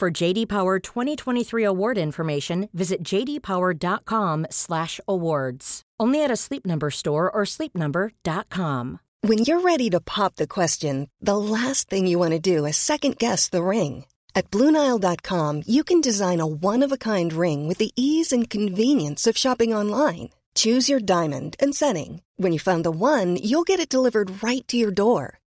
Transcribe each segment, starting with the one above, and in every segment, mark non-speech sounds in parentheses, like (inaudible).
For JD Power 2023 award information, visit jdpower.com/awards. Only at a Sleep Number store or sleepnumber.com. When you're ready to pop the question, the last thing you want to do is second guess the ring. At BlueNile.com, you can design a one-of-a-kind ring with the ease and convenience of shopping online. Choose your diamond and setting. When you find the one, you'll get it delivered right to your door.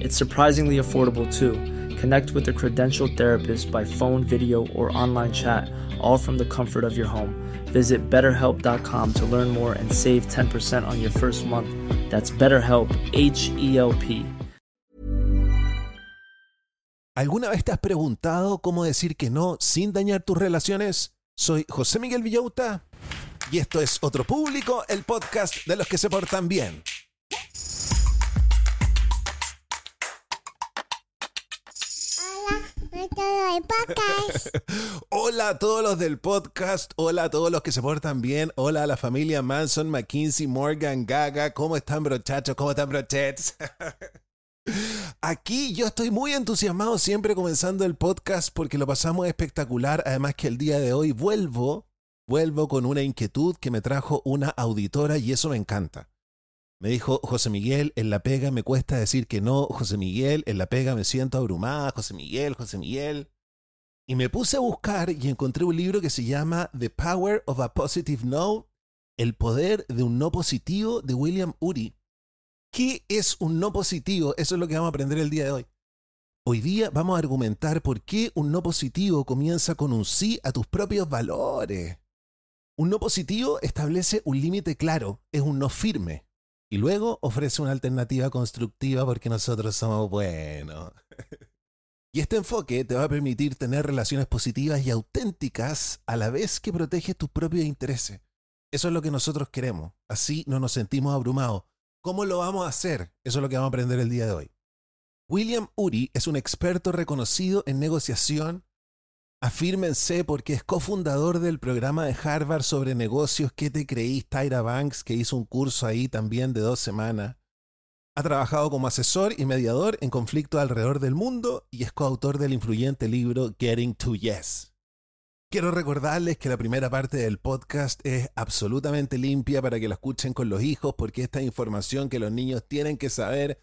It's surprisingly affordable too. Connect with a credentialed therapist by phone, video, or online chat, all from the comfort of your home. Visit betterhelp.com to learn more and save 10% on your first month. That's BetterHelp, H E L P. ¿Alguna vez te has preguntado cómo decir que no sin dañar tus relaciones? Soy José Miguel Villauta y esto es Otro Público, el podcast de los que se portan bien. (laughs) Hola a todos los del podcast, hola a todos los que se portan bien, hola a la familia Manson, McKinsey, Morgan, Gaga, ¿cómo están brochachos? ¿Cómo están brochets? (laughs) Aquí yo estoy muy entusiasmado siempre comenzando el podcast porque lo pasamos espectacular, además que el día de hoy vuelvo, vuelvo con una inquietud que me trajo una auditora y eso me encanta. Me dijo, José Miguel, en la pega me cuesta decir que no, José Miguel, en la pega me siento abrumada, José Miguel, José Miguel. Y me puse a buscar y encontré un libro que se llama The Power of a Positive No, El poder de un no positivo de William Ury. ¿Qué es un no positivo? Eso es lo que vamos a aprender el día de hoy. Hoy día vamos a argumentar por qué un no positivo comienza con un sí a tus propios valores. Un no positivo establece un límite claro, es un no firme, y luego ofrece una alternativa constructiva porque nosotros somos buenos. (laughs) y este enfoque te va a permitir tener relaciones positivas y auténticas a la vez que proteges tus propios intereses. Eso es lo que nosotros queremos. Así no nos sentimos abrumados. ¿Cómo lo vamos a hacer? Eso es lo que vamos a aprender el día de hoy. William Uri es un experto reconocido en negociación. Afírmense porque es cofundador del programa de Harvard sobre negocios que te creís, Tyra Banks, que hizo un curso ahí también de dos semanas. Ha trabajado como asesor y mediador en conflictos alrededor del mundo y es coautor del influyente libro Getting to Yes. Quiero recordarles que la primera parte del podcast es absolutamente limpia para que la escuchen con los hijos, porque esta es información que los niños tienen que saber.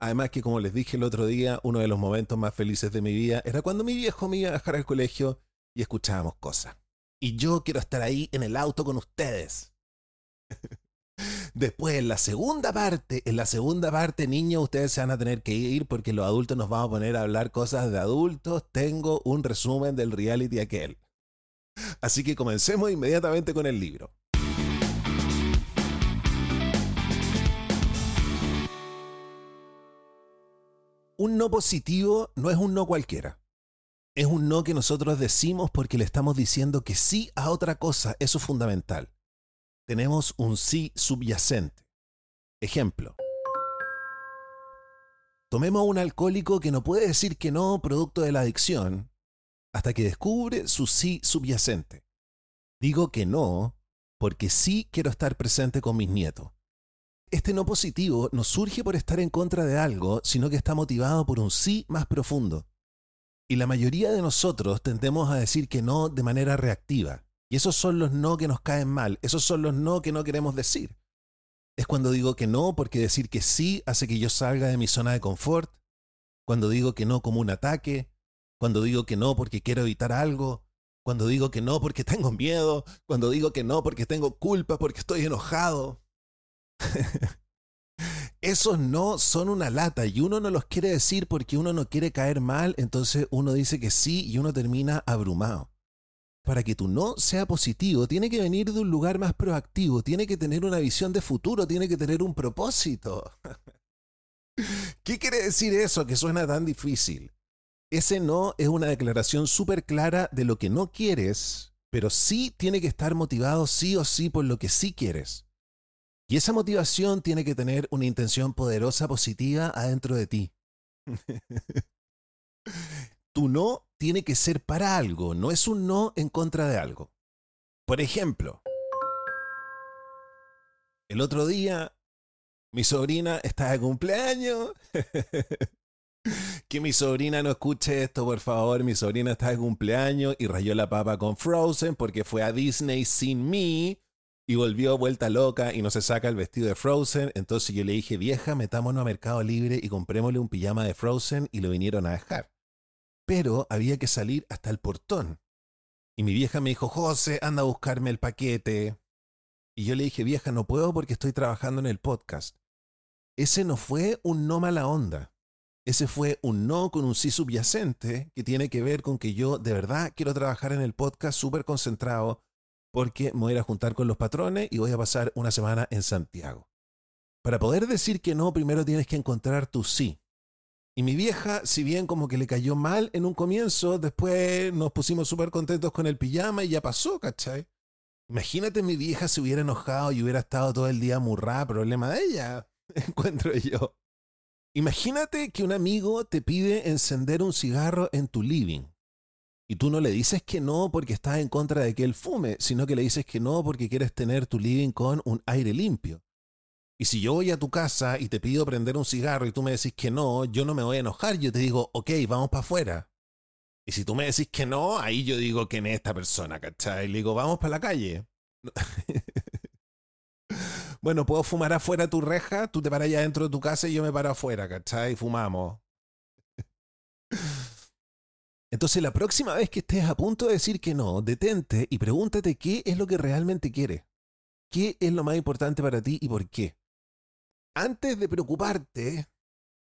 Además que, como les dije el otro día, uno de los momentos más felices de mi vida era cuando mi viejo me iba a dejar al colegio y escuchábamos cosas. Y yo quiero estar ahí en el auto con ustedes. (laughs) Después, en la segunda parte, en la segunda parte, niños, ustedes se van a tener que ir porque los adultos nos vamos a poner a hablar cosas de adultos. Tengo un resumen del reality aquel. Así que comencemos inmediatamente con el libro. Un no positivo no es un no cualquiera. Es un no que nosotros decimos porque le estamos diciendo que sí a otra cosa. Eso es fundamental. Tenemos un sí subyacente. Ejemplo. Tomemos a un alcohólico que no puede decir que no producto de la adicción, hasta que descubre su sí subyacente. Digo que no, porque sí quiero estar presente con mis nietos. Este no positivo no surge por estar en contra de algo, sino que está motivado por un sí más profundo. Y la mayoría de nosotros tendemos a decir que no de manera reactiva. Y esos son los no que nos caen mal, esos son los no que no queremos decir. Es cuando digo que no porque decir que sí hace que yo salga de mi zona de confort, cuando digo que no como un ataque, cuando digo que no porque quiero evitar algo, cuando digo que no porque tengo miedo, cuando digo que no porque tengo culpa, porque estoy enojado. (laughs) Esos no son una lata y uno no los quiere decir porque uno no quiere caer mal, entonces uno dice que sí y uno termina abrumado. Para que tu no sea positivo, tiene que venir de un lugar más proactivo, tiene que tener una visión de futuro, tiene que tener un propósito. (laughs) ¿Qué quiere decir eso que suena tan difícil? Ese no es una declaración súper clara de lo que no quieres, pero sí tiene que estar motivado sí o sí por lo que sí quieres. Y esa motivación tiene que tener una intención poderosa, positiva adentro de ti. (laughs) tu no tiene que ser para algo, no es un no en contra de algo. Por ejemplo, el otro día mi sobrina está de cumpleaños (laughs) que mi sobrina no escuche esto, por favor. Mi sobrina está de cumpleaños y rayó la papa con Frozen porque fue a Disney sin mí y volvió vuelta loca y no se saca el vestido de Frozen. Entonces yo le dije, vieja, metámonos a Mercado Libre y comprémosle un pijama de Frozen y lo vinieron a dejar. Pero había que salir hasta el portón. Y mi vieja me dijo, José, anda a buscarme el paquete. Y yo le dije, vieja, no puedo porque estoy trabajando en el podcast. Ese no fue un no mala onda. Ese fue un no con un sí subyacente que tiene que ver con que yo de verdad quiero trabajar en el podcast súper concentrado porque me voy a ir a juntar con los patrones y voy a pasar una semana en Santiago. Para poder decir que no, primero tienes que encontrar tu sí. Y mi vieja, si bien como que le cayó mal en un comienzo, después nos pusimos súper contentos con el pijama y ya pasó, ¿cachai? Imagínate mi vieja se hubiera enojado y hubiera estado todo el día murrada, problema de ella, (laughs) encuentro yo. Imagínate que un amigo te pide encender un cigarro en tu living. Y tú no le dices que no porque estás en contra de que él fume, sino que le dices que no porque quieres tener tu living con un aire limpio. Y si yo voy a tu casa y te pido prender un cigarro y tú me decís que no, yo no me voy a enojar, yo te digo, ok, vamos para afuera. Y si tú me decís que no, ahí yo digo que en esta persona, ¿cachai? Le digo, vamos para la calle. (laughs) bueno, puedo fumar afuera tu reja, tú te paras allá dentro de tu casa y yo me paro afuera, ¿cachai? Y fumamos. Entonces, la próxima vez que estés a punto de decir que no, detente y pregúntate qué es lo que realmente quieres. ¿Qué es lo más importante para ti y por qué? Antes de preocuparte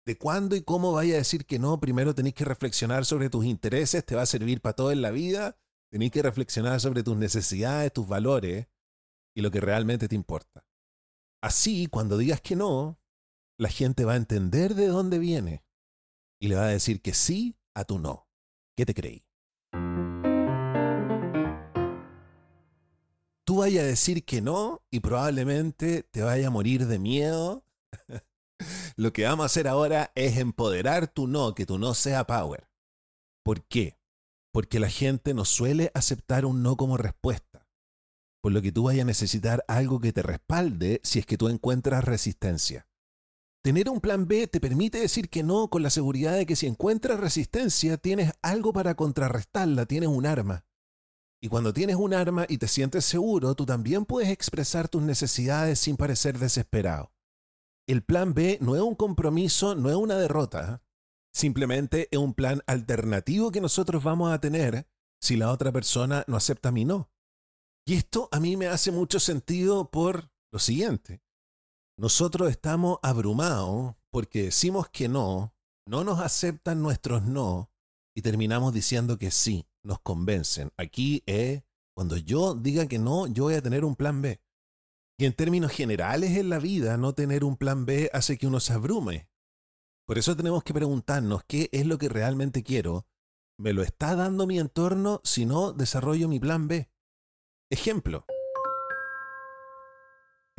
de cuándo y cómo vaya a decir que no, primero tenés que reflexionar sobre tus intereses, te va a servir para todo en la vida. Tenés que reflexionar sobre tus necesidades, tus valores y lo que realmente te importa. Así, cuando digas que no, la gente va a entender de dónde viene y le va a decir que sí a tu no. ¿Qué te creí? Tú vayas a decir que no y probablemente te vaya a morir de miedo. (laughs) Lo que vamos a hacer ahora es empoderar tu no, que tu no sea power. ¿Por qué? Porque la gente no suele aceptar un no como respuesta por lo que tú vayas a necesitar algo que te respalde si es que tú encuentras resistencia. Tener un plan B te permite decir que no con la seguridad de que si encuentras resistencia tienes algo para contrarrestarla, tienes un arma. Y cuando tienes un arma y te sientes seguro, tú también puedes expresar tus necesidades sin parecer desesperado. El plan B no es un compromiso, no es una derrota. Simplemente es un plan alternativo que nosotros vamos a tener si la otra persona no acepta mi no. Y esto a mí me hace mucho sentido por lo siguiente. Nosotros estamos abrumados porque decimos que no, no nos aceptan nuestros no y terminamos diciendo que sí, nos convencen. Aquí es, cuando yo diga que no, yo voy a tener un plan B. Y en términos generales en la vida, no tener un plan B hace que uno se abrume. Por eso tenemos que preguntarnos qué es lo que realmente quiero. ¿Me lo está dando mi entorno si no desarrollo mi plan B? Ejemplo.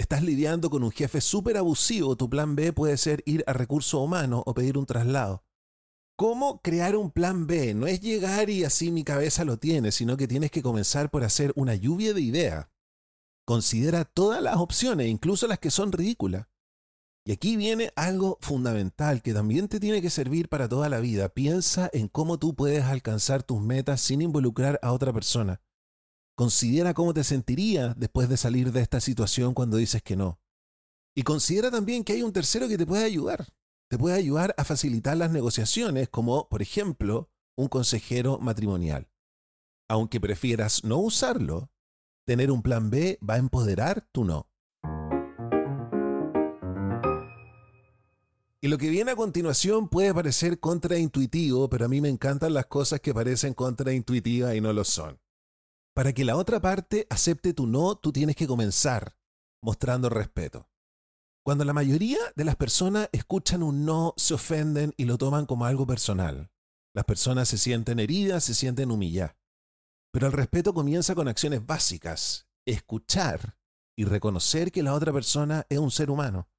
Estás lidiando con un jefe súper abusivo, tu plan B puede ser ir a recursos humanos o pedir un traslado. ¿Cómo crear un plan B? No es llegar y así mi cabeza lo tiene, sino que tienes que comenzar por hacer una lluvia de ideas. Considera todas las opciones, incluso las que son ridículas. Y aquí viene algo fundamental que también te tiene que servir para toda la vida. Piensa en cómo tú puedes alcanzar tus metas sin involucrar a otra persona. Considera cómo te sentirías después de salir de esta situación cuando dices que no. Y considera también que hay un tercero que te puede ayudar. Te puede ayudar a facilitar las negociaciones, como por ejemplo un consejero matrimonial. aunque prefieras no usarlo, tener un plan B va a empoderar tu no. Y lo que viene a continuación puede parecer contraintuitivo, pero a mí me encantan las cosas que parecen contraintuitivas y no lo son. Para que la otra parte acepte tu no, tú tienes que comenzar mostrando respeto. Cuando la mayoría de las personas escuchan un no, se ofenden y lo toman como algo personal. Las personas se sienten heridas, se sienten humilladas. Pero el respeto comienza con acciones básicas, escuchar y reconocer que la otra persona es un ser humano.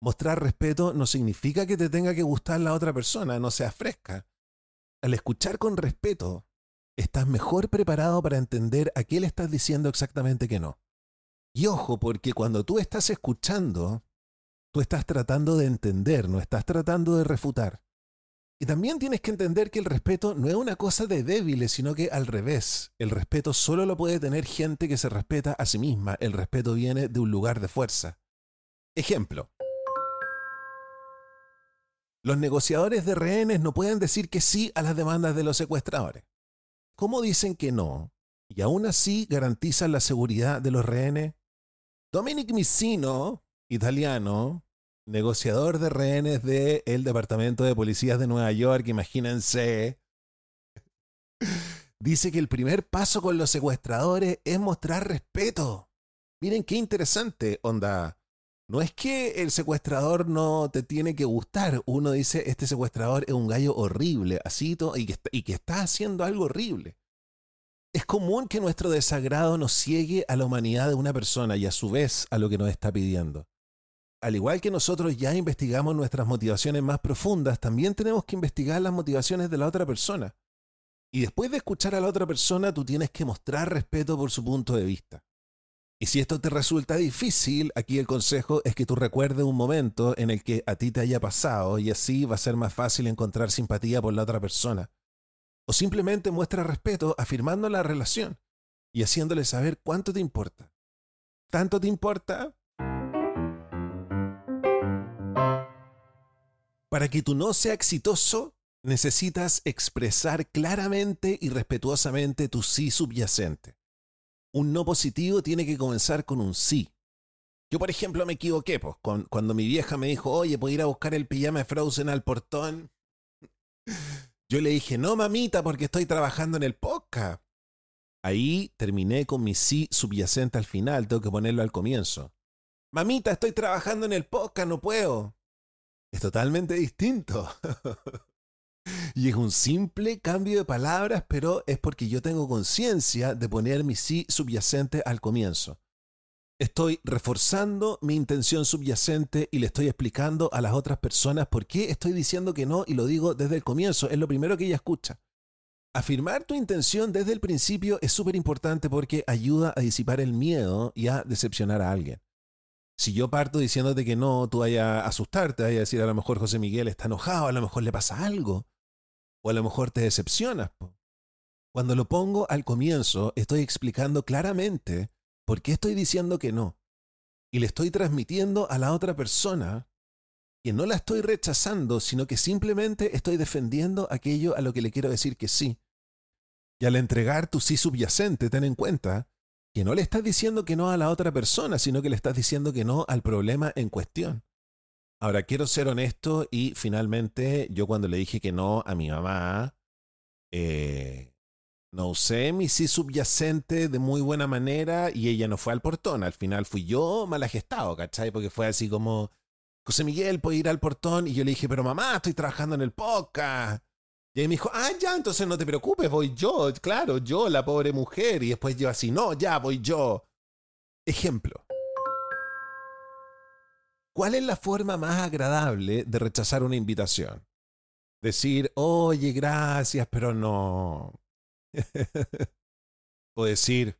Mostrar respeto no significa que te tenga que gustar la otra persona, no seas fresca. Al escuchar con respeto, estás mejor preparado para entender a qué le estás diciendo exactamente que no. Y ojo, porque cuando tú estás escuchando, tú estás tratando de entender, no estás tratando de refutar. Y también tienes que entender que el respeto no es una cosa de débiles, sino que al revés. El respeto solo lo puede tener gente que se respeta a sí misma. El respeto viene de un lugar de fuerza. Ejemplo. Los negociadores de rehenes no pueden decir que sí a las demandas de los secuestradores. ¿Cómo dicen que no? Y aún así garantizan la seguridad de los rehenes. Dominic Missino, italiano, negociador de rehenes del Departamento de Policías de Nueva York, imagínense, (laughs) dice que el primer paso con los secuestradores es mostrar respeto. Miren qué interesante, onda. No es que el secuestrador no te tiene que gustar. Uno dice, este secuestrador es un gallo horrible, así y que, y que está haciendo algo horrible. Es común que nuestro desagrado nos ciegue a la humanidad de una persona y a su vez a lo que nos está pidiendo al igual que nosotros ya investigamos nuestras motivaciones más profundas, también tenemos que investigar las motivaciones de la otra persona. Y después de escuchar a la otra persona, tú tienes que mostrar respeto por su punto de vista. Y si esto te resulta difícil, aquí el consejo es que tú recuerdes un momento en el que a ti te haya pasado y así va a ser más fácil encontrar simpatía por la otra persona. O simplemente muestra respeto afirmando la relación y haciéndole saber cuánto te importa. ¿Tanto te importa? Para que tu no sea exitoso, necesitas expresar claramente y respetuosamente tu sí subyacente. Un no positivo tiene que comenzar con un sí. Yo, por ejemplo, me equivoqué, pues, cuando mi vieja me dijo, oye, ¿puedo ir a buscar el pijama de Frozen al portón? (laughs) Yo le dije, no, mamita, porque estoy trabajando en el podcast. Ahí terminé con mi sí subyacente al final, tengo que ponerlo al comienzo. Mamita, estoy trabajando en el podcast, no puedo es totalmente distinto. (laughs) y es un simple cambio de palabras, pero es porque yo tengo conciencia de poner mi sí subyacente al comienzo. Estoy reforzando mi intención subyacente y le estoy explicando a las otras personas por qué estoy diciendo que no y lo digo desde el comienzo. Es lo primero que ella escucha. Afirmar tu intención desde el principio es súper importante porque ayuda a disipar el miedo y a decepcionar a alguien. Si yo parto diciéndote que no, tú vayas a asustarte, vayas a decir a lo mejor José Miguel está enojado, a lo mejor le pasa algo, o a lo mejor te decepcionas. Cuando lo pongo al comienzo, estoy explicando claramente por qué estoy diciendo que no. Y le estoy transmitiendo a la otra persona que no la estoy rechazando, sino que simplemente estoy defendiendo aquello a lo que le quiero decir que sí. Y al entregar tu sí subyacente, ten en cuenta que no le estás diciendo que no a la otra persona, sino que le estás diciendo que no al problema en cuestión. Ahora, quiero ser honesto y finalmente yo cuando le dije que no a mi mamá, eh, no usé mi sí subyacente de muy buena manera y ella no fue al portón. Al final fui yo mal agestado, ¿cachai? Porque fue así como, José Miguel, ¿puedo ir al portón? Y yo le dije, pero mamá, estoy trabajando en el podcast. Y me dijo, ah, ya, entonces no te preocupes, voy yo, claro, yo, la pobre mujer. Y después yo así, no, ya, voy yo. Ejemplo. ¿Cuál es la forma más agradable de rechazar una invitación? Decir, oye, gracias, pero no. (laughs) o decir,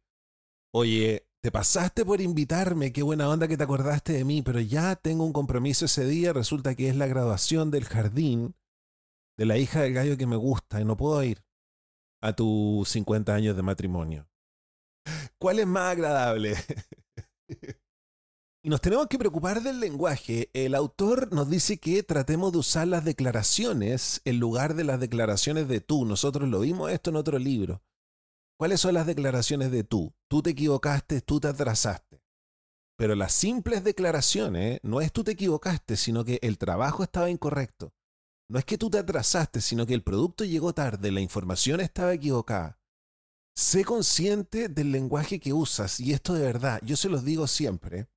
oye, te pasaste por invitarme, qué buena onda que te acordaste de mí, pero ya tengo un compromiso ese día, resulta que es la graduación del jardín de la hija del gallo que me gusta y no puedo ir a tus 50 años de matrimonio. ¿Cuál es más agradable? (laughs) y nos tenemos que preocupar del lenguaje. El autor nos dice que tratemos de usar las declaraciones en lugar de las declaraciones de tú. Nosotros lo vimos esto en otro libro. ¿Cuáles son las declaraciones de tú? Tú te equivocaste, tú te atrasaste. Pero las simples declaraciones no es tú te equivocaste, sino que el trabajo estaba incorrecto. No es que tú te atrasaste, sino que el producto llegó tarde, la información estaba equivocada. Sé consciente del lenguaje que usas, y esto de verdad, yo se los digo siempre.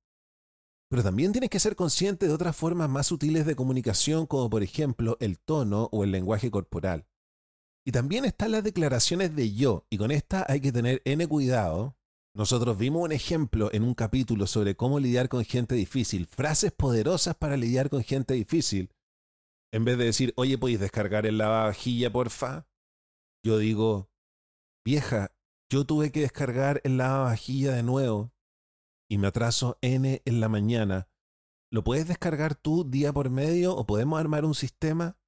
Pero también tienes que ser consciente de otras formas más sutiles de comunicación, como por ejemplo el tono o el lenguaje corporal. Y también están las declaraciones de yo, y con esta hay que tener N cuidado. Nosotros vimos un ejemplo en un capítulo sobre cómo lidiar con gente difícil, frases poderosas para lidiar con gente difícil, en vez de decir, oye, ¿podéis descargar el lavavajilla, porfa? Yo digo, vieja, yo tuve que descargar el lavavajilla de nuevo y me atraso N en la mañana. ¿Lo puedes descargar tú día por medio o podemos armar un sistema?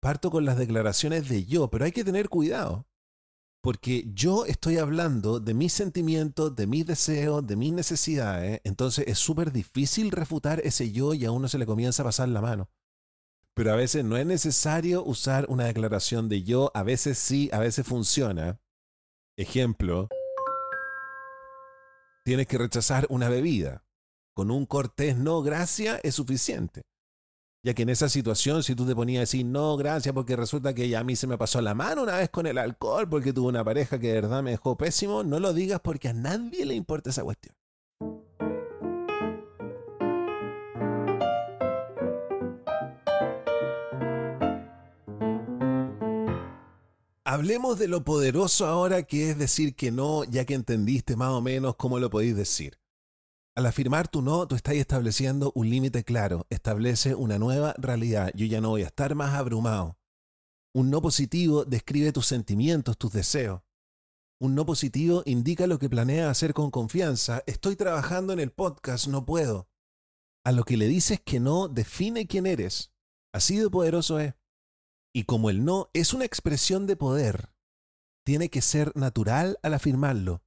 Parto con las declaraciones de yo, pero hay que tener cuidado. Porque yo estoy hablando de mis sentimientos, de mis deseos, de mis necesidades. Entonces es súper difícil refutar ese yo y a uno se le comienza a pasar la mano pero a veces no es necesario usar una declaración de yo, a veces sí, a veces funciona. Ejemplo, tienes que rechazar una bebida. Con un cortés no, gracias, es suficiente. Ya que en esa situación, si tú te ponías a decir no, gracias, porque resulta que a mí se me pasó la mano una vez con el alcohol, porque tuve una pareja que de verdad me dejó pésimo, no lo digas porque a nadie le importa esa cuestión. Hablemos de lo poderoso ahora que es decir que no, ya que entendiste más o menos cómo lo podéis decir. Al afirmar tu no, tú estás estableciendo un límite claro, establece una nueva realidad. Yo ya no voy a estar más abrumado. Un no positivo describe tus sentimientos, tus deseos. Un no positivo indica lo que planeas hacer con confianza. Estoy trabajando en el podcast, no puedo. A lo que le dices que no define quién eres. Así de poderoso es. Y como el no es una expresión de poder, tiene que ser natural al afirmarlo.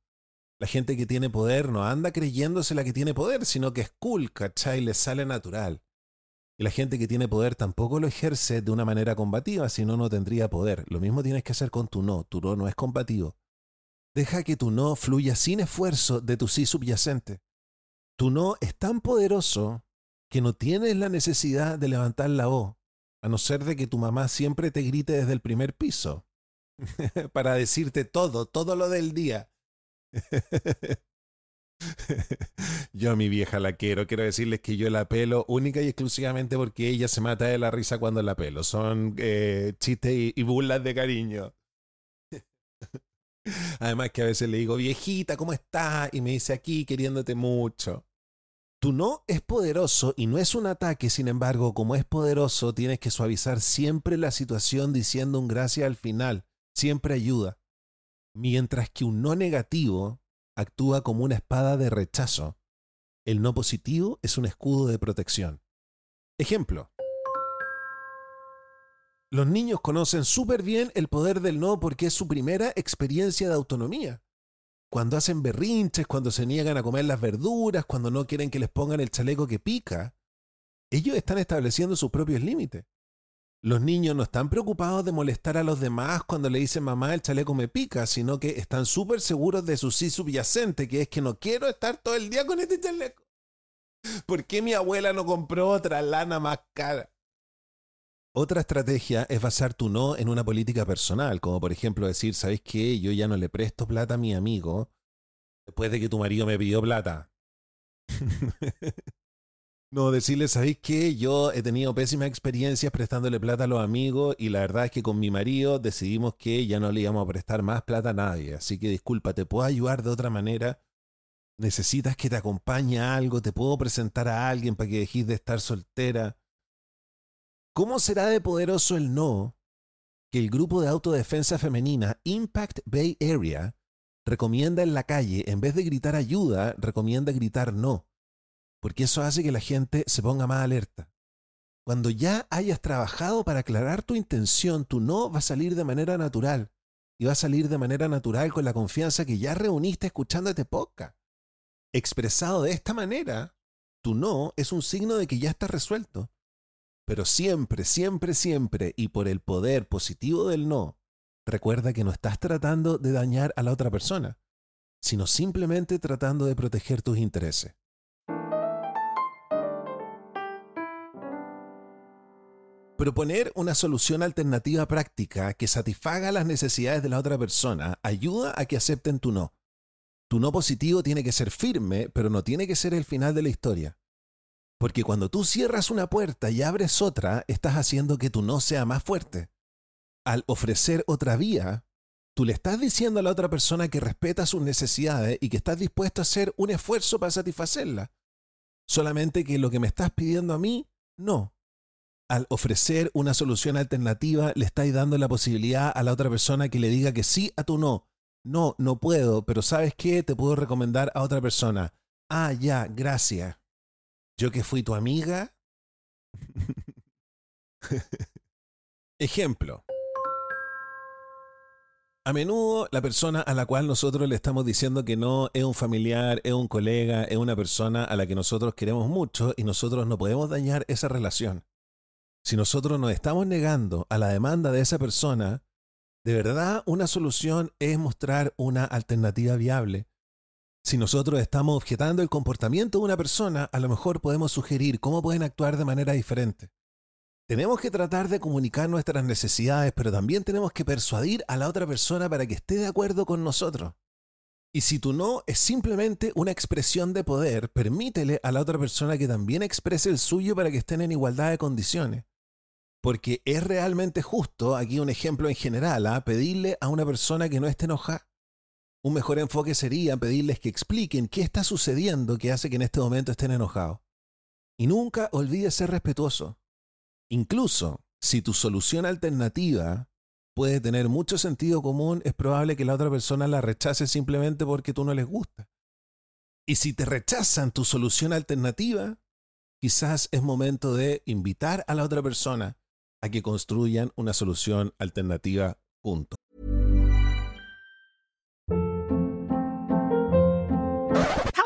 La gente que tiene poder no anda creyéndose la que tiene poder, sino que es cool, ¿cachai? Le sale natural. Y la gente que tiene poder tampoco lo ejerce de una manera combativa, si no, no tendría poder. Lo mismo tienes que hacer con tu no. Tu no no es combativo. Deja que tu no fluya sin esfuerzo de tu sí subyacente. Tu no es tan poderoso que no tienes la necesidad de levantar la voz a no ser de que tu mamá siempre te grite desde el primer piso (laughs) para decirte todo, todo lo del día. (laughs) yo a mi vieja la quiero, quiero decirles que yo la pelo única y exclusivamente porque ella se mata de la risa cuando la pelo. Son eh, chistes y, y burlas de cariño. (laughs) Además que a veces le digo, viejita, ¿cómo estás? Y me dice aquí queriéndote mucho. Tu no es poderoso y no es un ataque, sin embargo, como es poderoso, tienes que suavizar siempre la situación diciendo un gracias al final, siempre ayuda. Mientras que un no negativo actúa como una espada de rechazo. El no positivo es un escudo de protección. Ejemplo. Los niños conocen súper bien el poder del no porque es su primera experiencia de autonomía cuando hacen berrinches, cuando se niegan a comer las verduras, cuando no quieren que les pongan el chaleco que pica, ellos están estableciendo sus propios límites. Los niños no están preocupados de molestar a los demás cuando le dicen mamá el chaleco me pica, sino que están súper seguros de su sí subyacente, que es que no quiero estar todo el día con este chaleco. ¿Por qué mi abuela no compró otra lana más cara? Otra estrategia es basar tu no en una política personal, como por ejemplo decir, ¿sabes qué? Yo ya no le presto plata a mi amigo después de que tu marido me pidió plata. (laughs) no, decirle, ¿sabéis qué? Yo he tenido pésimas experiencias prestándole plata a los amigos y la verdad es que con mi marido decidimos que ya no le íbamos a prestar más plata a nadie. Así que disculpa, ¿te puedo ayudar de otra manera? ¿Necesitas que te acompañe a algo? ¿Te puedo presentar a alguien para que dejes de estar soltera? ¿Cómo será de poderoso el no que el grupo de autodefensa femenina Impact Bay Area recomienda en la calle, en vez de gritar ayuda, recomienda gritar no? Porque eso hace que la gente se ponga más alerta. Cuando ya hayas trabajado para aclarar tu intención, tu no va a salir de manera natural. Y va a salir de manera natural con la confianza que ya reuniste escuchándote poca. Expresado de esta manera, tu no es un signo de que ya está resuelto. Pero siempre, siempre, siempre, y por el poder positivo del no, recuerda que no estás tratando de dañar a la otra persona, sino simplemente tratando de proteger tus intereses. Proponer una solución alternativa práctica que satisfaga las necesidades de la otra persona ayuda a que acepten tu no. Tu no positivo tiene que ser firme, pero no tiene que ser el final de la historia. Porque cuando tú cierras una puerta y abres otra, estás haciendo que tu no sea más fuerte. Al ofrecer otra vía, tú le estás diciendo a la otra persona que respeta sus necesidades y que estás dispuesto a hacer un esfuerzo para satisfacerla. Solamente que lo que me estás pidiendo a mí, no. Al ofrecer una solución alternativa, le estáis dando la posibilidad a la otra persona que le diga que sí a tu no. No, no puedo, pero ¿sabes qué? Te puedo recomendar a otra persona. Ah, ya, gracias. Yo que fui tu amiga. (laughs) Ejemplo. A menudo la persona a la cual nosotros le estamos diciendo que no es un familiar, es un colega, es una persona a la que nosotros queremos mucho y nosotros no podemos dañar esa relación. Si nosotros nos estamos negando a la demanda de esa persona, de verdad una solución es mostrar una alternativa viable. Si nosotros estamos objetando el comportamiento de una persona, a lo mejor podemos sugerir cómo pueden actuar de manera diferente. Tenemos que tratar de comunicar nuestras necesidades, pero también tenemos que persuadir a la otra persona para que esté de acuerdo con nosotros. Y si tu no es simplemente una expresión de poder, permítele a la otra persona que también exprese el suyo para que estén en igualdad de condiciones. Porque es realmente justo, aquí un ejemplo en general, ¿ah? pedirle a una persona que no esté enojada. Un mejor enfoque sería pedirles que expliquen qué está sucediendo que hace que en este momento estén enojados. Y nunca olvides ser respetuoso. Incluso si tu solución alternativa puede tener mucho sentido común, es probable que la otra persona la rechace simplemente porque tú no les gusta. Y si te rechazan tu solución alternativa, quizás es momento de invitar a la otra persona a que construyan una solución alternativa juntos.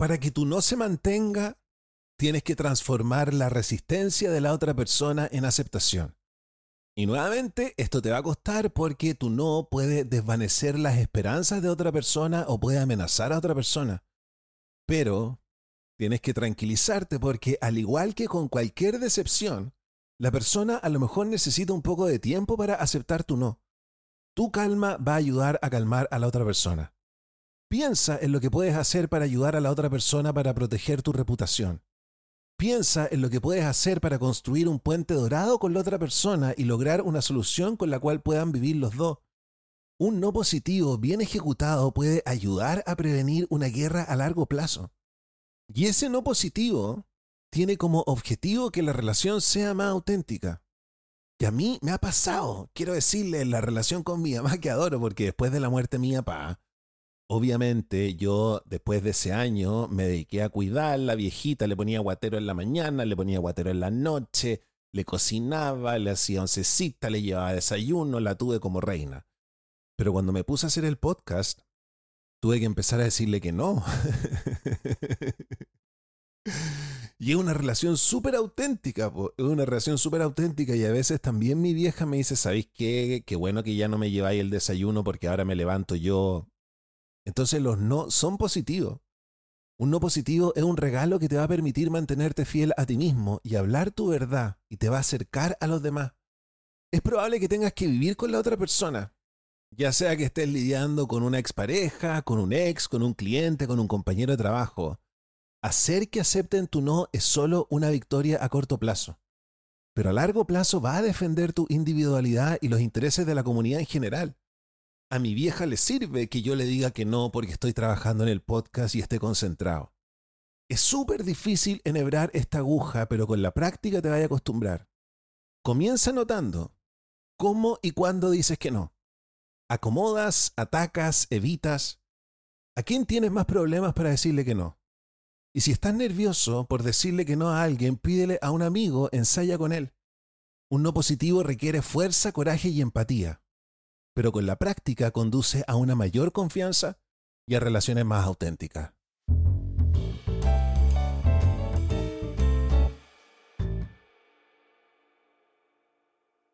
Para que tu no se mantenga, tienes que transformar la resistencia de la otra persona en aceptación. Y nuevamente, esto te va a costar porque tu no puede desvanecer las esperanzas de otra persona o puede amenazar a otra persona. Pero tienes que tranquilizarte porque al igual que con cualquier decepción, la persona a lo mejor necesita un poco de tiempo para aceptar tu no. Tu calma va a ayudar a calmar a la otra persona. Piensa en lo que puedes hacer para ayudar a la otra persona para proteger tu reputación. Piensa en lo que puedes hacer para construir un puente dorado con la otra persona y lograr una solución con la cual puedan vivir los dos. Un no positivo bien ejecutado puede ayudar a prevenir una guerra a largo plazo. Y ese no positivo tiene como objetivo que la relación sea más auténtica. Que a mí me ha pasado, quiero decirle, la relación con mi mamá que adoro, porque después de la muerte mía, pa, obviamente yo después de ese año me dediqué a cuidar la viejita, le ponía guatero en la mañana, le ponía guatero en la noche, le cocinaba, le hacía oncecita, le llevaba desayuno, la tuve como reina. Pero cuando me puse a hacer el podcast, tuve que empezar a decirle que no. (laughs) y es una relación súper auténtica, es una relación súper auténtica y a veces también mi vieja me dice, ¿sabéis qué? Qué bueno que ya no me lleváis el desayuno porque ahora me levanto yo Entonces los no son positivos. Un no positivo es un regalo que te va a permitir mantenerte fiel a ti mismo y hablar tu verdad y te va a acercar a los demás. Es probable que tengas que vivir con la otra persona, ya sea que estés lidiando con una expareja, con un ex, con un cliente, con un compañero de trabajo. Hacer que acepten tu no es solo una victoria a corto plazo, pero a largo plazo va a defender tu individualidad y los intereses de la comunidad en general. A mi vieja le sirve que yo le diga que no porque estoy trabajando en el podcast y esté concentrado. Es súper difícil enhebrar esta aguja, pero con la práctica te vaya a acostumbrar. Comienza notando cómo y cuándo dices que no. Acomodas, atacas, evitas. ¿A quién tienes más problemas para decirle que no? Y si estás nervioso por decirle que no a alguien, pídele a un amigo, ensaya con él. Un no positivo requiere fuerza, coraje y empatía, pero con la práctica conduce a una mayor confianza y a relaciones más auténticas.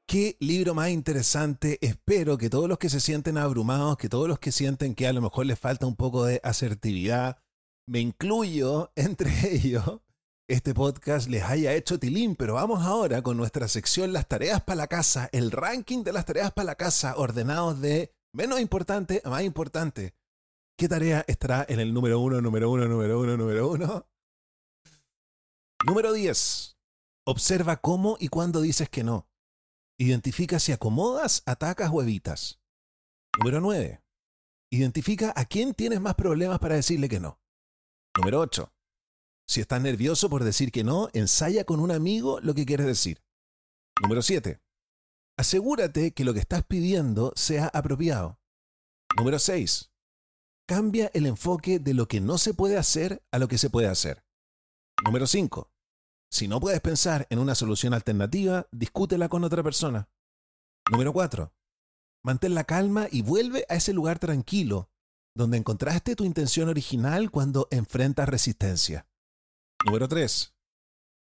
Qué libro más interesante. Espero que todos los que se sienten abrumados, que todos los que sienten que a lo mejor les falta un poco de asertividad, me incluyo (laughs) entre ellos, este podcast les haya hecho tilín, pero vamos ahora con nuestra sección Las tareas para la casa, el ranking de las tareas para la casa ordenados de menos importante a más importante. ¿Qué tarea estará en el número uno, número uno, número uno, número uno? Número 10. Observa cómo y cuándo dices que no. Identifica si acomodas, atacas o evitas. Número 9. Identifica a quién tienes más problemas para decirle que no. Número 8. Si estás nervioso por decir que no, ensaya con un amigo lo que quieres decir. Número 7. Asegúrate que lo que estás pidiendo sea apropiado. Número 6. Cambia el enfoque de lo que no se puede hacer a lo que se puede hacer. Número 5. Si no puedes pensar en una solución alternativa, discútela con otra persona. Número 4. Mantén la calma y vuelve a ese lugar tranquilo donde encontraste tu intención original cuando enfrentas resistencia. Número 3.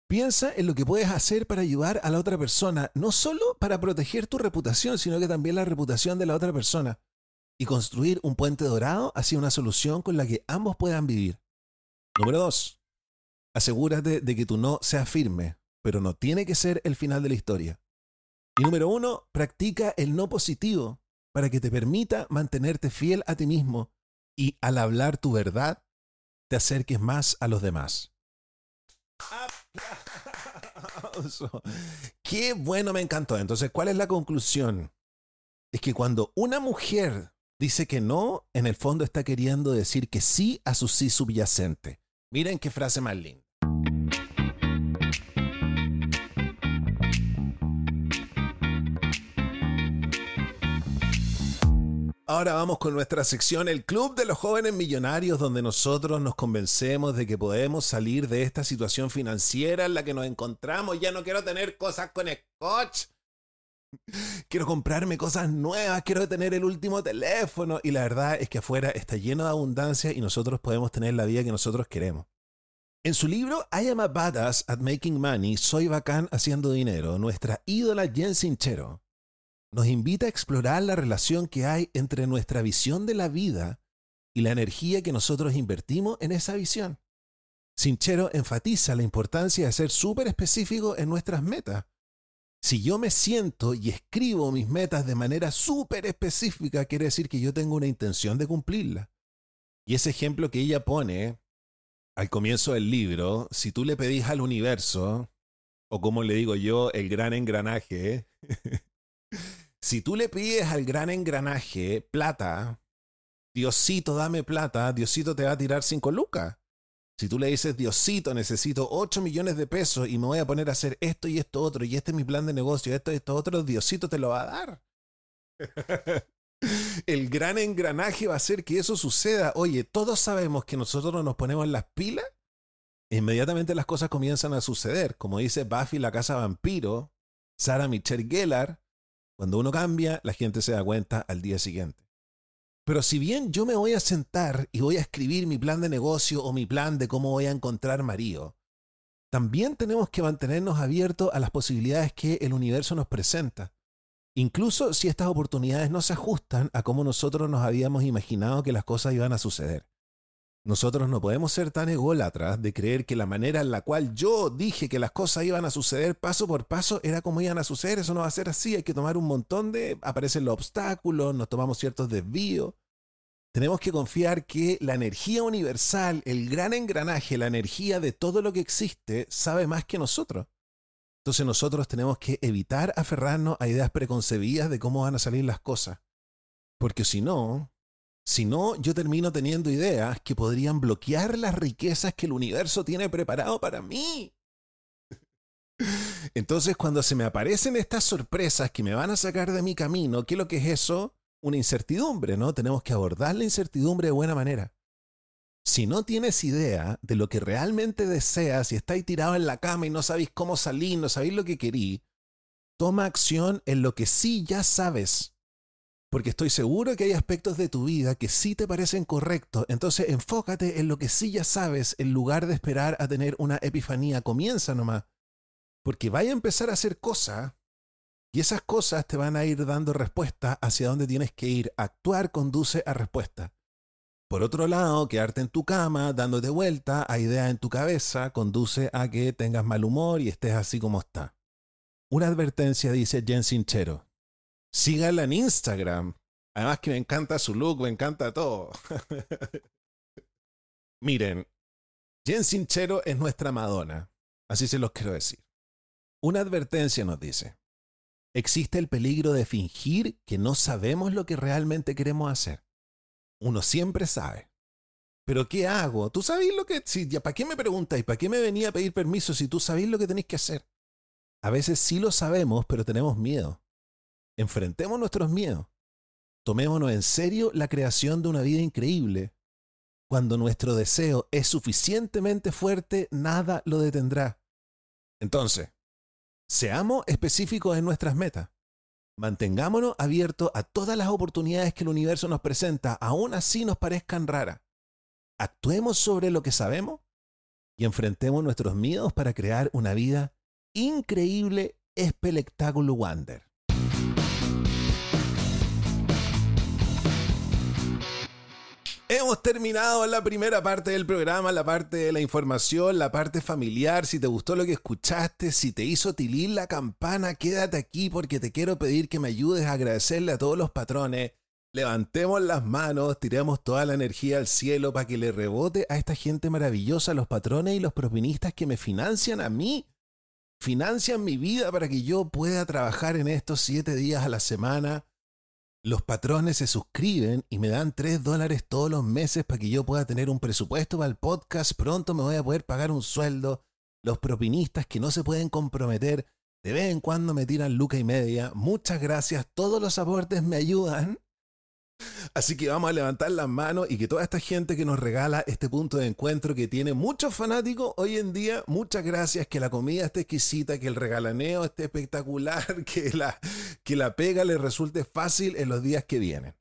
Piensa en lo que puedes hacer para ayudar a la otra persona, no solo para proteger tu reputación, sino que también la reputación de la otra persona, y construir un puente dorado hacia una solución con la que ambos puedan vivir. Número 2. Asegúrate de que tu no sea firme, pero no tiene que ser el final de la historia. Y número 1. Practica el no positivo para que te permita mantenerte fiel a ti mismo y al hablar tu verdad te acerques más a los demás. Qué bueno, me encantó. Entonces, ¿cuál es la conclusión? Es que cuando una mujer dice que no, en el fondo está queriendo decir que sí a su sí subyacente. Miren qué frase más linda. Ahora vamos con nuestra sección, el Club de los Jóvenes Millonarios, donde nosotros nos convencemos de que podemos salir de esta situación financiera en la que nos encontramos. Ya no quiero tener cosas con Scotch. Quiero comprarme cosas nuevas, quiero tener el último teléfono. Y la verdad es que afuera está lleno de abundancia y nosotros podemos tener la vida que nosotros queremos. En su libro I am a badass at making money, soy bacán haciendo dinero, nuestra ídola Jen Sinchero nos invita a explorar la relación que hay entre nuestra visión de la vida y la energía que nosotros invertimos en esa visión. Sinchero enfatiza la importancia de ser súper específico en nuestras metas. Si yo me siento y escribo mis metas de manera súper específica, quiere decir que yo tengo una intención de cumplirla. Y ese ejemplo que ella pone al comienzo del libro, si tú le pedís al universo, o como le digo yo, el gran engranaje, Si tú le pides al gran engranaje plata, Diosito, dame plata, Diosito te va a tirar cinco lucas. Si tú le dices, Diosito, necesito 8 millones de pesos y me voy a poner a hacer esto y esto otro, y este es mi plan de negocio, esto y esto otro, Diosito te lo va a dar. (laughs) El gran engranaje va a hacer que eso suceda. Oye, todos sabemos que nosotros nos ponemos las pilas, inmediatamente las cosas comienzan a suceder. Como dice Buffy la casa vampiro, Sarah Michelle Gellar, cuando uno cambia, la gente se da cuenta al día siguiente. Pero si bien yo me voy a sentar y voy a escribir mi plan de negocio o mi plan de cómo voy a encontrar marido, también tenemos que mantenernos abiertos a las posibilidades que el universo nos presenta. incluso si estas oportunidades no se ajustan a cómo nosotros nos habíamos imaginado que las cosas iban a suceder. Nosotros no podemos ser tan ególatras de creer que la manera en la cual yo dije que las cosas iban a suceder paso por paso era como iban a suceder. Eso no va a ser así. Hay que tomar un montón de... Aparecen los obstáculos, nos tomamos ciertos desvíos. Tenemos que confiar que la energía universal, el gran engranaje, la energía de todo lo que existe, sabe más que nosotros. Entonces nosotros tenemos que evitar aferrarnos a ideas preconcebidas de cómo van a salir las cosas. Porque si no, si no, yo termino teniendo ideas que podrían bloquear las riquezas que el universo tiene preparado para mí. (laughs) Entonces, cuando se me aparecen estas sorpresas que me van a sacar de mi camino, ¿qué es lo que es eso? Una incertidumbre, ¿no? Tenemos que abordar la incertidumbre de buena manera. Si no tienes idea de lo que realmente deseas y estáis tirado en la cama y no sabéis cómo salir, no sabéis lo que querí, toma acción en lo que sí ya sabes porque estoy seguro que hay aspectos de tu vida que sí te parecen correctos. Entonces enfócate en lo que sí ya sabes en lugar de esperar a tener una epifanía. Comienza nomás. Porque vaya a empezar a hacer cosas y esas cosas te van a ir dando respuesta hacia dónde tienes que ir. Actuar conduce a respuesta. Por otro lado, quedarte en tu cama dándote vuelta a ideas en tu cabeza conduce a que tengas mal humor y estés así como está. Una advertencia dice Jen Sinchero. Síganla en Instagram. Además que me encanta su look, me encanta todo. (laughs) Miren, Jen Sinchero es nuestra Madonna. Así se los quiero decir. Una advertencia nos dice. Existe el peligro de fingir que no sabemos lo que realmente queremos hacer. Uno siempre sabe. Pero ¿qué hago? ¿Tú sabes lo que... Si, ¿Para qué me preguntáis? ¿Para qué me venía a pedir permiso si tú sabéis lo que tenéis que hacer? A veces sí lo sabemos, pero tenemos miedo. Enfrentemos nuestros miedos. Tomémonos en serio la creación de una vida increíble. Cuando nuestro deseo es suficientemente fuerte, nada lo detendrá. Entonces, seamos específicos en nuestras metas. Mantengámonos abiertos a todas las oportunidades que el universo nos presenta, aun así nos parezcan raras. Actuemos sobre lo que sabemos y enfrentemos nuestros miedos para crear una vida increíble, espectáculo Wander. Hemos terminado la primera parte del programa, la parte de la información, la parte familiar. Si te gustó lo que escuchaste, si te hizo tilir la campana, quédate aquí porque te quiero pedir que me ayudes a agradecerle a todos los patrones. Levantemos las manos, tiremos toda la energía al cielo para que le rebote a esta gente maravillosa, los patrones y los propinistas que me financian a mí. Financian mi vida para que yo pueda trabajar en estos siete días a la semana los patrones se suscriben y me dan 3 dólares todos los meses para que yo pueda tener un presupuesto para el podcast. Pronto me voy a poder pagar un sueldo. Los propinistas que no se pueden comprometer, de vez en cuando me tiran luca y media. Muchas gracias. Todos los aportes me ayudan. Así que vamos a levantar las manos y que toda esta gente que nos regala este punto de encuentro que tiene muchos fanáticos hoy en día, muchas gracias, que la comida esté exquisita, que el regalaneo esté espectacular, (laughs) que la, que la pega le resulte fácil en los días que vienen.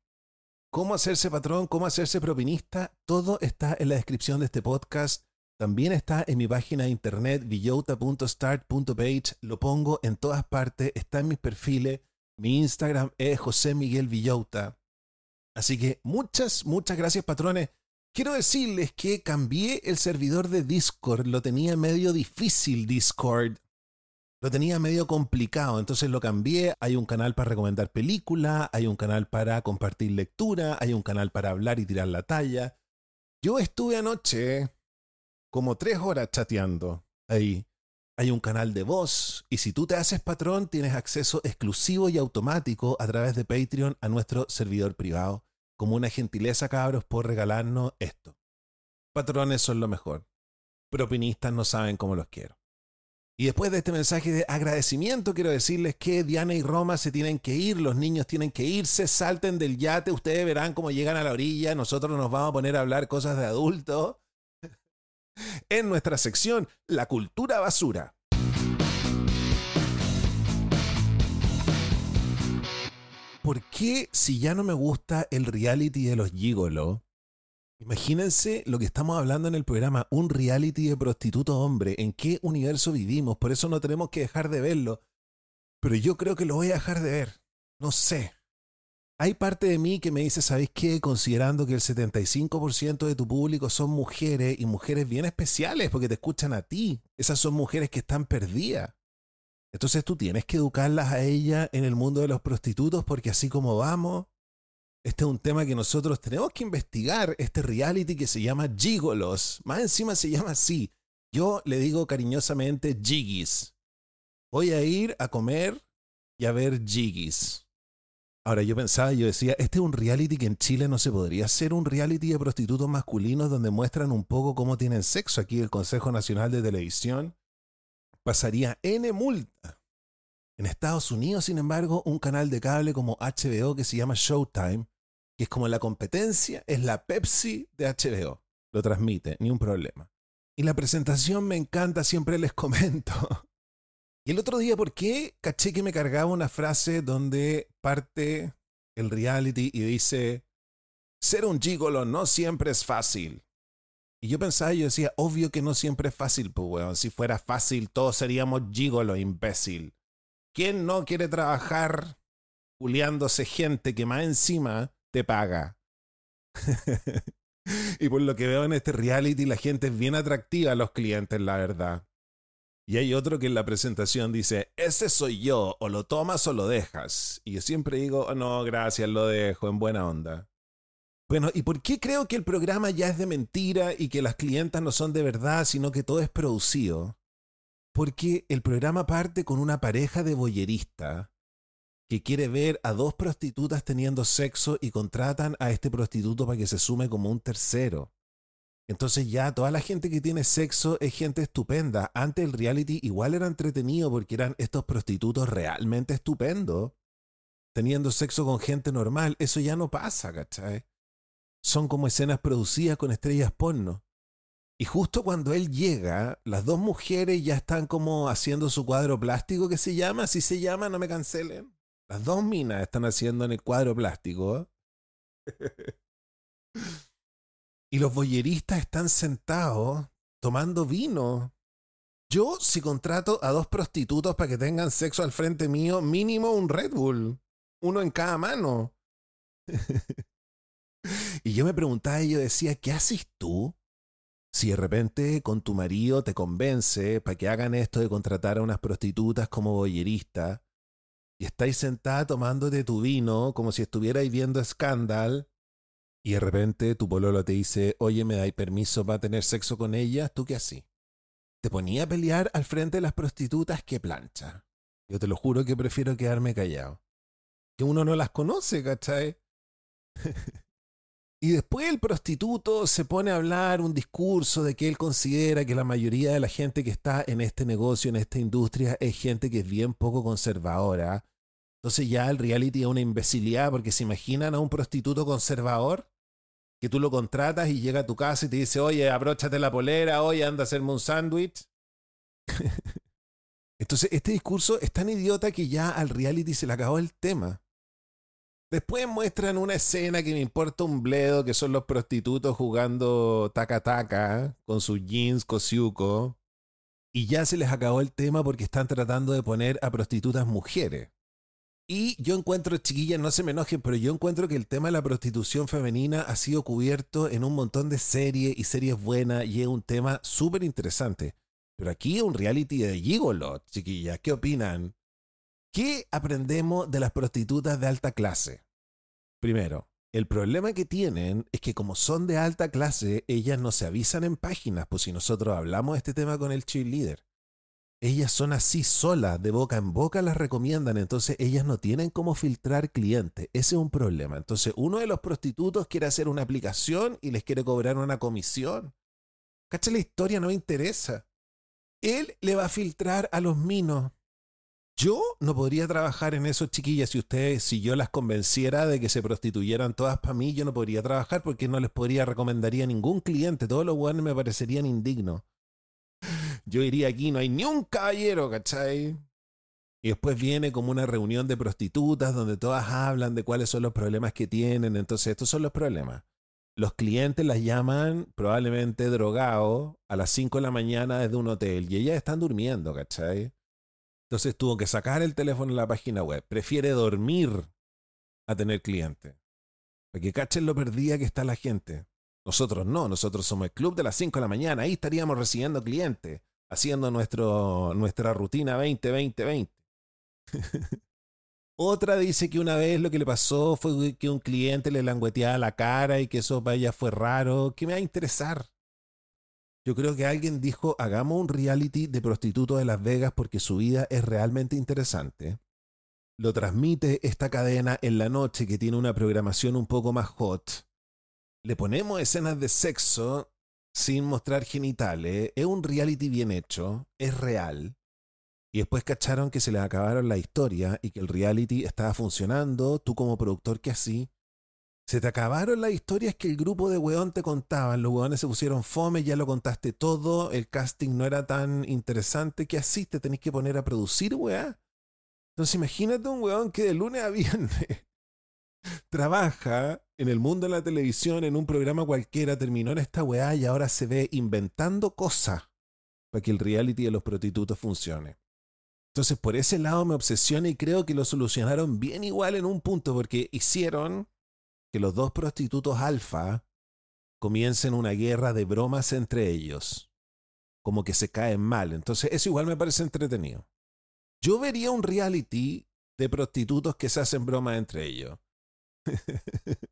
Cómo hacerse patrón, cómo hacerse propinista, todo está en la descripción de este podcast. También está en mi página de internet villota.start.page. Lo pongo en todas partes, está en mis perfiles. Mi Instagram es José Miguel Villota. Así que muchas, muchas gracias patrones. Quiero decirles que cambié el servidor de Discord, lo tenía medio difícil Discord, lo tenía medio complicado, entonces lo cambié. Hay un canal para recomendar películas, hay un canal para compartir lectura, hay un canal para hablar y tirar la talla. Yo estuve anoche como tres horas chateando ahí. Hay un canal de voz y si tú te haces patrón tienes acceso exclusivo y automático a través de Patreon a nuestro servidor privado. Como una gentileza, cabros, por regalarnos esto. Patrones son lo mejor. Propinistas no saben cómo los quiero. Y después de este mensaje de agradecimiento, quiero decirles que Diana y Roma se tienen que ir, los niños tienen que irse, salten del yate, ustedes verán cómo llegan a la orilla, nosotros nos vamos a poner a hablar cosas de adultos en nuestra sección La cultura basura. ¿Por qué si ya no me gusta el reality de los gigolo? Imagínense lo que estamos hablando en el programa, un reality de prostituto hombre. ¿En qué universo vivimos? Por eso no tenemos que dejar de verlo. Pero yo creo que lo voy a dejar de ver. no sé. Hay parte de mí que me dice, ¿sabéis qué? Considerando que el 75% de tu público son mujeres y mujeres bien especiales porque te escuchan a ti. Esas son mujeres que están perdidas. Entonces tú tienes que educarlas a ellas en el mundo de los prostitutos porque así como vamos, este es un tema que nosotros tenemos que investigar, este reality que se llama Gigolos. Más encima se llama así. Yo le digo cariñosamente Jiggies. Voy a ir a comer y a ver Jiggies. Ahora yo pensaba, yo decía, este es un reality que en Chile no se podría hacer un reality de prostitutos masculinos donde muestran un poco cómo tienen sexo. Aquí el Consejo Nacional de Televisión pasaría N multa. En Estados Unidos, sin embargo, un canal de cable como HBO que se llama Showtime, que es como la competencia, es la Pepsi de HBO. Lo transmite, ni un problema. Y la presentación me encanta, siempre les comento. Y el otro día, ¿por qué caché que me cargaba una frase donde parte el reality y dice, ser un gigolo no siempre es fácil? Y yo pensaba, yo decía, obvio que no siempre es fácil, pues weón, si fuera fácil todos seríamos gigolo, imbécil. ¿Quién no quiere trabajar juliándose gente que más encima te paga? (laughs) y por lo que veo en este reality, la gente es bien atractiva a los clientes, la verdad. Y hay otro que en la presentación dice, ese soy yo, o lo tomas o lo dejas. Y yo siempre digo, oh, no, gracias, lo dejo, en buena onda. Bueno, ¿y por qué creo que el programa ya es de mentira y que las clientas no son de verdad, sino que todo es producido? Porque el programa parte con una pareja de boyeristas que quiere ver a dos prostitutas teniendo sexo y contratan a este prostituto para que se sume como un tercero. Entonces ya toda la gente que tiene sexo es gente estupenda. Antes el reality igual era entretenido porque eran estos prostitutos realmente estupendos. Teniendo sexo con gente normal. Eso ya no pasa, ¿cachai? Son como escenas producidas con estrellas porno. Y justo cuando él llega, las dos mujeres ya están como haciendo su cuadro plástico que se llama, si se llama, no me cancelen. Las dos minas están haciendo en el cuadro plástico. (laughs) y los boyeristas están sentados tomando vino. Yo, si contrato a dos prostitutos para que tengan sexo al frente mío, mínimo un Red Bull. Uno en cada mano. (laughs) y yo me preguntaba y yo decía, ¿qué haces tú? Si de repente con tu marido te convence para que hagan esto de contratar a unas prostitutas como boyerista y estáis sentada tomándote tu vino como si estuvierais viendo Scandal y de repente tu pololo te dice, oye, ¿me dais permiso para tener sexo con ella? ¿Tú qué así? Te ponía a pelear al frente de las prostitutas que plancha. Yo te lo juro que prefiero quedarme callado. Que uno no las conoce, ¿cachai? (laughs) y después el prostituto se pone a hablar un discurso de que él considera que la mayoría de la gente que está en este negocio, en esta industria, es gente que es bien poco conservadora. Entonces ya el reality es una imbecilidad porque se imaginan a un prostituto conservador que tú lo contratas y llega a tu casa y te dice, oye, abróchate la polera, oye, anda a hacerme un sándwich. (laughs) Entonces, este discurso es tan idiota que ya al reality se le acabó el tema. Después muestran una escena que me importa un bledo, que son los prostitutos jugando taca-taca con sus jeans cosiuco. Y ya se les acabó el tema porque están tratando de poner a prostitutas mujeres. Y yo encuentro, chiquillas, no se me enojen, pero yo encuentro que el tema de la prostitución femenina ha sido cubierto en un montón de series y series buenas y es un tema súper interesante. Pero aquí un reality de gigolo, chiquillas. ¿Qué opinan? ¿Qué aprendemos de las prostitutas de alta clase? Primero, el problema que tienen es que como son de alta clase, ellas no se avisan en páginas, pues si nosotros hablamos de este tema con el cheerleader ellas son así solas, de boca en boca las recomiendan, entonces ellas no tienen cómo filtrar clientes. Ese es un problema. Entonces uno de los prostitutos quiere hacer una aplicación y les quiere cobrar una comisión. Cacha la historia, no me interesa. Él le va a filtrar a los minos. Yo no podría trabajar en eso, chiquillas, si ustedes, si yo las convenciera de que se prostituyeran todas para mí, yo no podría trabajar porque no les podría recomendaría a ningún cliente. Todos los buenos me parecerían indignos yo iría aquí, no hay ni un caballero, ¿cachai? Y después viene como una reunión de prostitutas donde todas hablan de cuáles son los problemas que tienen. Entonces, estos son los problemas. Los clientes las llaman probablemente drogados a las 5 de la mañana desde un hotel y ellas están durmiendo, ¿cachai? Entonces tuvo que sacar el teléfono en la página web. Prefiere dormir a tener cliente. Para que cachen lo perdida que está la gente. Nosotros no, nosotros somos el club de las 5 de la mañana. Ahí estaríamos recibiendo clientes, haciendo nuestra rutina 20-20-20. (laughs) Otra dice que una vez lo que le pasó fue que un cliente le langueteaba la cara y que eso para ella fue raro. ¿Qué me va a interesar? Yo creo que alguien dijo, hagamos un reality de prostitutos de Las Vegas porque su vida es realmente interesante. Lo transmite esta cadena en la noche que tiene una programación un poco más hot. Le ponemos escenas de sexo sin mostrar genitales. Es un reality bien hecho, es real. Y después cacharon que se les acabaron la historia y que el reality estaba funcionando. Tú como productor, que así? Se te acabaron las historias que el grupo de weón te contaban. Los weones se pusieron fome, ya lo contaste todo. El casting no era tan interesante. que así? Te tenés que poner a producir, weá. Entonces imagínate un weón que de lunes a viernes trabaja en el mundo de la televisión, en un programa cualquiera, terminó en esta weá y ahora se ve inventando cosas para que el reality de los prostitutos funcione. Entonces, por ese lado me obsesiona y creo que lo solucionaron bien igual en un punto, porque hicieron que los dos prostitutos alfa comiencen una guerra de bromas entre ellos. Como que se caen mal. Entonces, eso igual me parece entretenido. Yo vería un reality de prostitutos que se hacen bromas entre ellos. (laughs)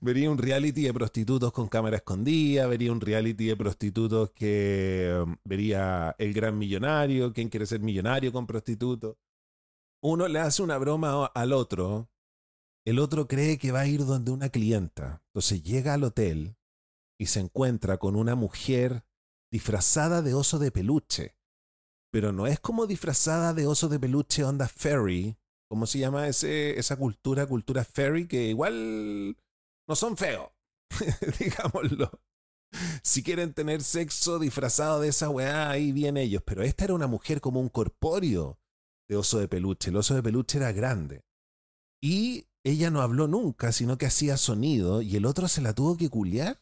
vería un reality de prostitutos con cámara escondida, vería un reality de prostitutos que um, vería el gran millonario, quién quiere ser millonario con prostitutos. Uno le hace una broma al otro, el otro cree que va a ir donde una clienta, entonces llega al hotel y se encuentra con una mujer disfrazada de oso de peluche, pero no es como disfrazada de oso de peluche onda fairy, ¿cómo se llama ese, esa cultura, cultura fairy, que igual no son feos, (laughs) digámoslo. Si quieren tener sexo disfrazado de esa weá, ahí vienen ellos. Pero esta era una mujer como un corpóreo de oso de peluche. El oso de peluche era grande. Y ella no habló nunca, sino que hacía sonido y el otro se la tuvo que culiar.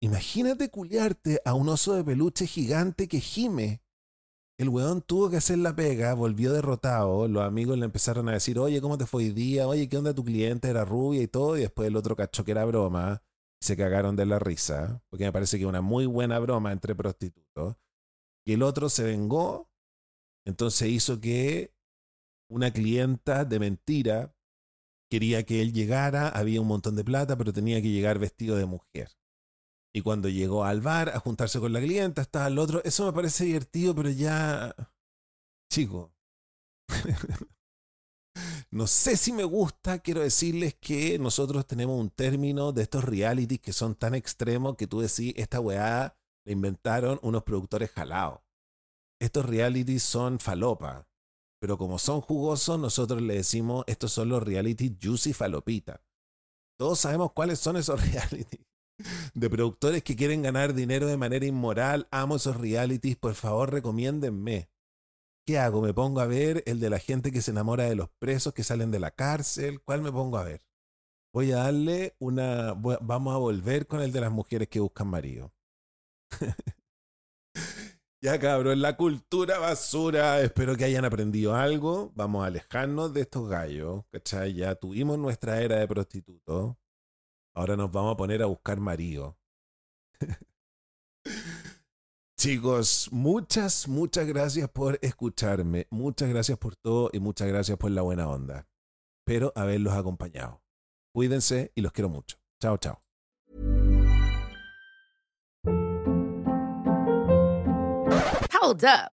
Imagínate culiarte a un oso de peluche gigante que gime el weón tuvo que hacer la pega, volvió derrotado. Los amigos le empezaron a decir, oye, ¿cómo te fue hoy día? Oye, ¿qué onda tu cliente? Era rubia y todo. Y después el otro cachó que era broma. Se cagaron de la risa. Porque me parece que una muy buena broma entre prostitutos. Y el otro se vengó. Entonces hizo que una clienta de mentira quería que él llegara. Había un montón de plata, pero tenía que llegar vestido de mujer. Y cuando llegó al bar a juntarse con la clienta, estaba el otro. Eso me parece divertido, pero ya. Chico. (laughs) no sé si me gusta. Quiero decirles que nosotros tenemos un término de estos realities que son tan extremos que tú decís, esta weá la inventaron unos productores jalados. Estos realities son falopa. Pero como son jugosos, nosotros le decimos, estos son los realities juicy falopita. Todos sabemos cuáles son esos (laughs) realities de productores que quieren ganar dinero de manera inmoral. Amo esos realities, por favor, recomiéndenme. ¿Qué hago? ¿Me pongo a ver el de la gente que se enamora de los presos que salen de la cárcel? ¿Cuál me pongo a ver? Voy a darle una... Vamos a volver con el de las mujeres que buscan marido. (laughs) ya cabrón, la cultura basura. Espero que hayan aprendido algo. Vamos a alejarnos de estos gallos. ¿Cachai? Ya tuvimos nuestra era de prostitutos. Ahora nos vamos a poner a buscar marido. (laughs) Chicos, muchas, muchas gracias por escucharme. Muchas gracias por todo y muchas gracias por la buena onda. Espero haberlos acompañado. Cuídense y los quiero mucho. Chao, chao. Hold up.